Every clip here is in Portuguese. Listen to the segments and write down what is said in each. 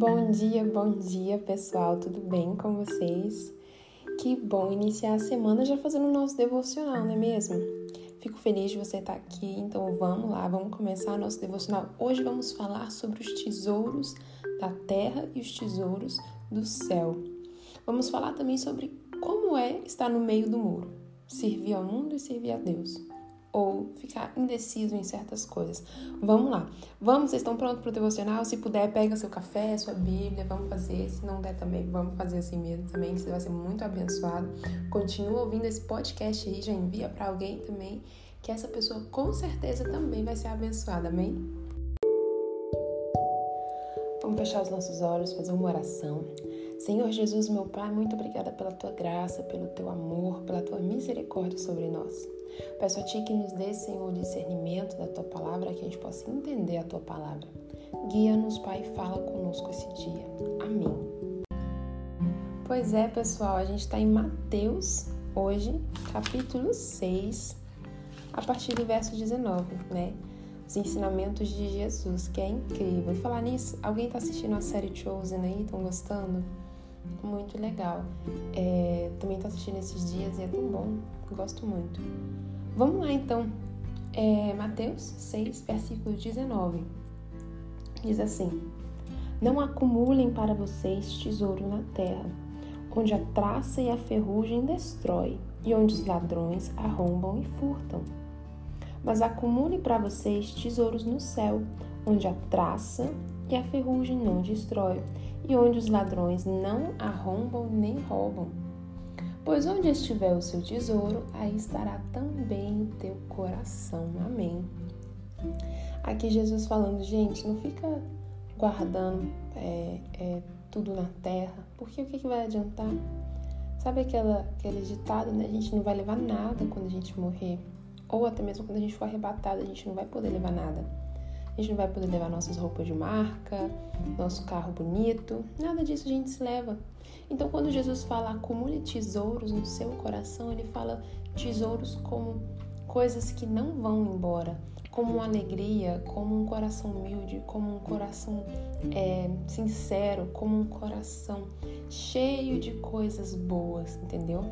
Bom dia, bom dia pessoal, tudo bem com vocês? Que bom iniciar a semana já fazendo o nosso devocional, não é mesmo? Fico feliz de você estar aqui, então vamos lá, vamos começar nosso devocional. Hoje vamos falar sobre os tesouros da terra e os tesouros do céu. Vamos falar também sobre como é estar no meio do muro, servir ao mundo e servir a Deus ou ficar indeciso em certas coisas. Vamos lá. Vamos, vocês estão prontos para o devocional? Se puder, pega seu café, sua Bíblia, vamos fazer. Se não der também, vamos fazer assim mesmo também, que você vai ser muito abençoado. Continua ouvindo esse podcast aí, já envia para alguém também, que essa pessoa com certeza também vai ser abençoada. Amém? Vamos fechar os nossos olhos, fazer uma oração. Senhor Jesus, meu Pai, muito obrigada pela tua graça, pelo teu amor, pela tua misericórdia sobre nós. Peço a Ti que nos dê, Senhor, o discernimento da Tua palavra, que a gente possa entender a Tua palavra. Guia-nos, Pai, e fala conosco esse dia. Amém. Pois é, pessoal, a gente está em Mateus, hoje, capítulo 6, a partir do verso 19, né? Os ensinamentos de Jesus, que é incrível. E falar nisso, alguém está assistindo a série Chosen aí? Estão gostando? Muito legal. É, também estou assistindo esses dias e é tão bom. Gosto muito. Vamos lá então. É, Mateus 6, versículo 19. Diz assim: Não acumulem para vocês tesouro na terra, onde a traça e a ferrugem destrói, e onde os ladrões arrombam e furtam. Mas acumulem para vocês tesouros no céu, onde a traça e a ferrugem não destrói, e onde os ladrões não arrombam nem roubam. Pois onde estiver o seu tesouro, aí estará também o teu coração. Amém. Aqui Jesus falando, gente, não fica guardando é, é, tudo na terra, porque o que, que vai adiantar? Sabe aquela, aquele ditado, né? A gente não vai levar nada quando a gente morrer. Ou até mesmo quando a gente for arrebatado, a gente não vai poder levar nada. A gente não vai poder levar nossas roupas de marca, nosso carro bonito, nada disso a gente se leva. Então, quando Jesus fala acumule tesouros no seu coração, ele fala tesouros como coisas que não vão embora, como uma alegria, como um coração humilde, como um coração é, sincero, como um coração cheio de coisas boas, entendeu?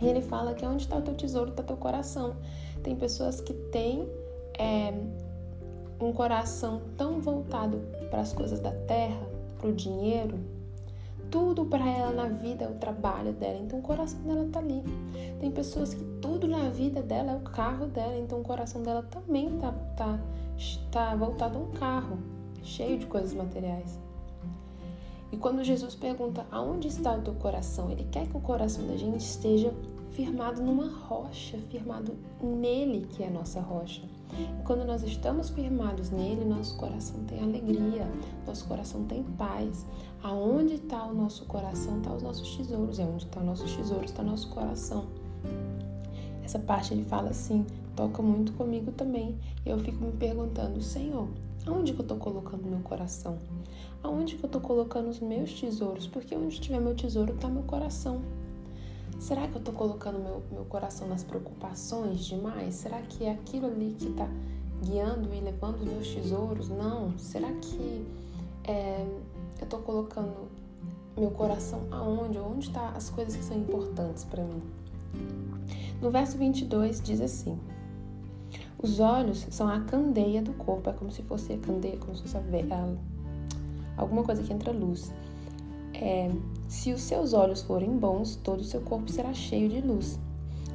E ele fala que onde está o teu tesouro, está o teu coração. Tem pessoas que têm é, um coração tão voltado para as coisas da terra, para o dinheiro, tudo para ela na vida é o trabalho dela, então o coração dela tá ali. Tem pessoas que tudo na vida dela é o carro dela, então o coração dela também tá, tá, tá voltado a um carro, cheio de coisas materiais. E quando Jesus pergunta aonde está o teu coração, ele quer que o coração da gente esteja firmado numa rocha, firmado nele que é a nossa rocha. E quando nós estamos firmados nele, nosso coração tem alegria, nosso coração tem paz. Aonde está o nosso coração, está os nossos tesouros. E onde está o nosso tesouro, está o nosso coração. Essa parte ele fala assim, toca muito comigo também. E eu fico me perguntando, Senhor, aonde que eu estou colocando meu coração? Aonde que eu estou colocando os meus tesouros? Porque onde estiver meu tesouro está meu coração. Será que eu estou colocando meu, meu coração nas preocupações demais? Será que é aquilo ali que está guiando e levando os meus tesouros? Não. Será que é, eu estou colocando meu coração aonde? Onde estão tá as coisas que são importantes para mim? No verso 22 diz assim: Os olhos são a candeia do corpo, é como se fosse a candeia, como se fosse a, a, alguma coisa que entra luz. É, se os seus olhos forem bons, todo o seu corpo será cheio de luz.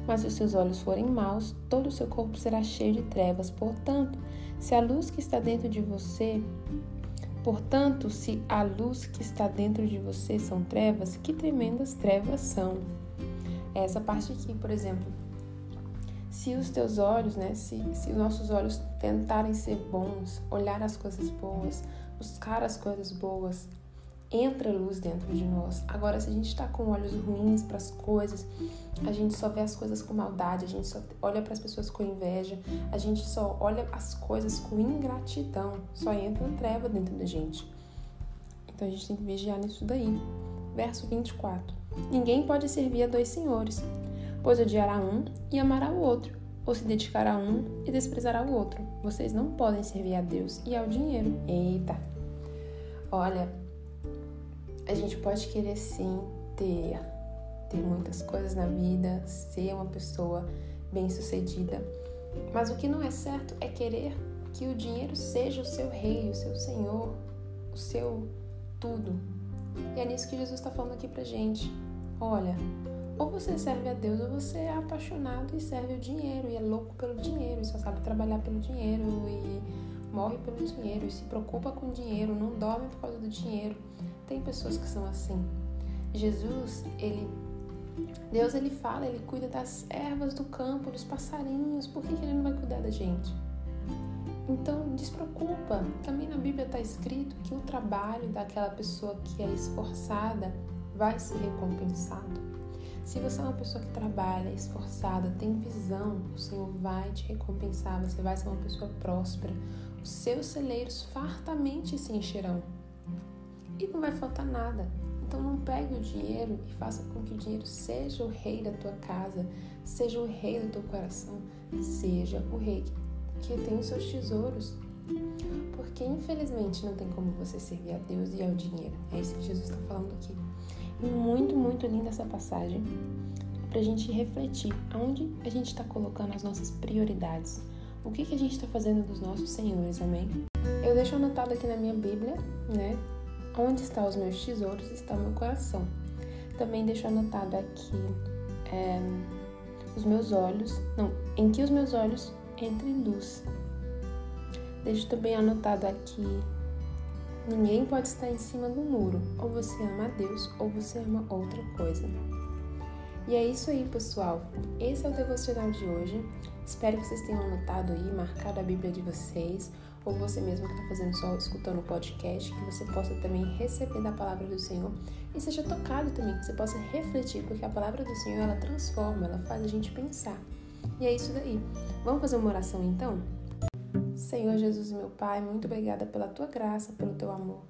Mas se os seus olhos forem maus, todo o seu corpo será cheio de trevas. Portanto, se a luz que está dentro de você, portanto, se a luz que está dentro de você são trevas, que tremendas trevas são. Essa parte aqui, por exemplo, se os teus olhos, né, se, se os nossos olhos tentarem ser bons, olhar as coisas boas, buscar as coisas boas, entra luz dentro de nós. Agora, se a gente está com olhos ruins para as coisas, a gente só vê as coisas com maldade, a gente só olha para as pessoas com inveja, a gente só olha as coisas com ingratidão, só entra treva dentro da gente. Então a gente tem que vigiar nisso daí. Verso 24: Ninguém pode servir a dois senhores, pois odiará um e amará o outro, ou se dedicará a um e desprezará o outro. Vocês não podem servir a Deus e ao dinheiro. Eita! Olha, A gente pode querer sim ter, ter muitas coisas na vida, ser uma pessoa bem-sucedida, mas o que não é certo é querer que o dinheiro seja o seu rei, o seu senhor, o seu tudo. E é nisso que Jesus está falando aqui pra gente. Olha, ou você serve a Deus ou você é apaixonado e serve o dinheiro e é louco pelo dinheiro e só sabe trabalhar pelo dinheiro e morre pelo dinheiro e se preocupa com o dinheiro, não dorme por causa do dinheiro. Tem pessoas que são assim. Jesus, ele Deus ele fala, ele cuida das ervas do campo, dos passarinhos. Por que, que ele não vai cuidar da gente? Então, despreocupa. Também na Bíblia está escrito que o trabalho daquela pessoa que é esforçada vai ser recompensado. Se você é uma pessoa que trabalha, esforçada, tem visão, o Senhor vai te recompensar, você vai ser uma pessoa próspera. Os seus celeiros fartamente se encherão. E não vai faltar nada. Então não pegue o dinheiro e faça com que o dinheiro seja o rei da tua casa, seja o rei do teu coração, seja o rei que tem os seus tesouros. Porque infelizmente não tem como você servir a Deus e ao dinheiro. É isso que Jesus está falando aqui. E muito, muito linda essa passagem para a gente refletir aonde a gente está colocando as nossas prioridades. O que, que a gente está fazendo dos nossos senhores, amém? Eu deixo anotado aqui na minha Bíblia, né? Onde estão os meus tesouros está o meu coração. Também deixo anotado aqui é, os meus olhos, não, em que os meus olhos entrem luz. Deixo também anotado aqui: ninguém pode estar em cima do muro. Ou você ama a Deus ou você ama outra coisa. E é isso aí, pessoal. Esse é o devocional de hoje. Espero que vocês tenham anotado aí, marcado a Bíblia de vocês ou você mesmo que está fazendo só escutando o podcast, que você possa também receber da palavra do Senhor e seja tocado também, que você possa refletir, porque a palavra do Senhor ela transforma, ela faz a gente pensar. E é isso daí. Vamos fazer uma oração então? Senhor Jesus, meu Pai, muito obrigada pela tua graça, pelo teu amor.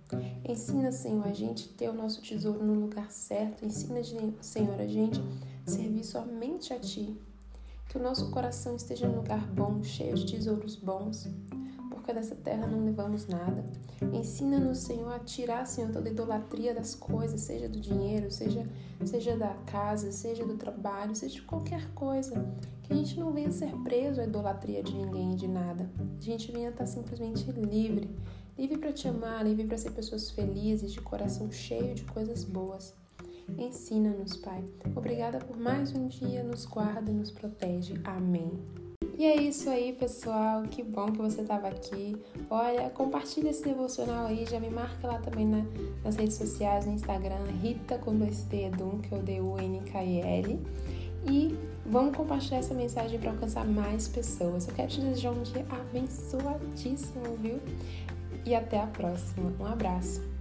Ensina, Senhor, a gente ter o nosso tesouro no lugar certo. Ensina, Senhor, a gente servir somente a Ti. Que o nosso coração esteja num lugar bom, cheio de tesouros bons porque dessa terra não levamos nada. Ensina-nos, Senhor, a tirar, Senhor, toda idolatria das coisas, seja do dinheiro, seja, seja da casa, seja do trabalho, seja de qualquer coisa. Que a gente não venha ser preso à idolatria de ninguém e de nada. A gente venha estar simplesmente livre. Livre para te amar, livre para ser pessoas felizes, de coração cheio de coisas boas. Ensina-nos, Pai. Obrigada por mais um dia, nos guarda e nos protege. Amém. E é isso aí, pessoal. Que bom que você estava aqui. Olha, compartilha esse devocional aí, já me marca lá também na, nas redes sociais, no Instagram, Rita com dois T, Dun, que é o D-U-N-K-I-L. E vamos compartilhar essa mensagem para alcançar mais pessoas. Eu quero te desejar um dia abençoadíssimo, viu? E até a próxima. Um abraço.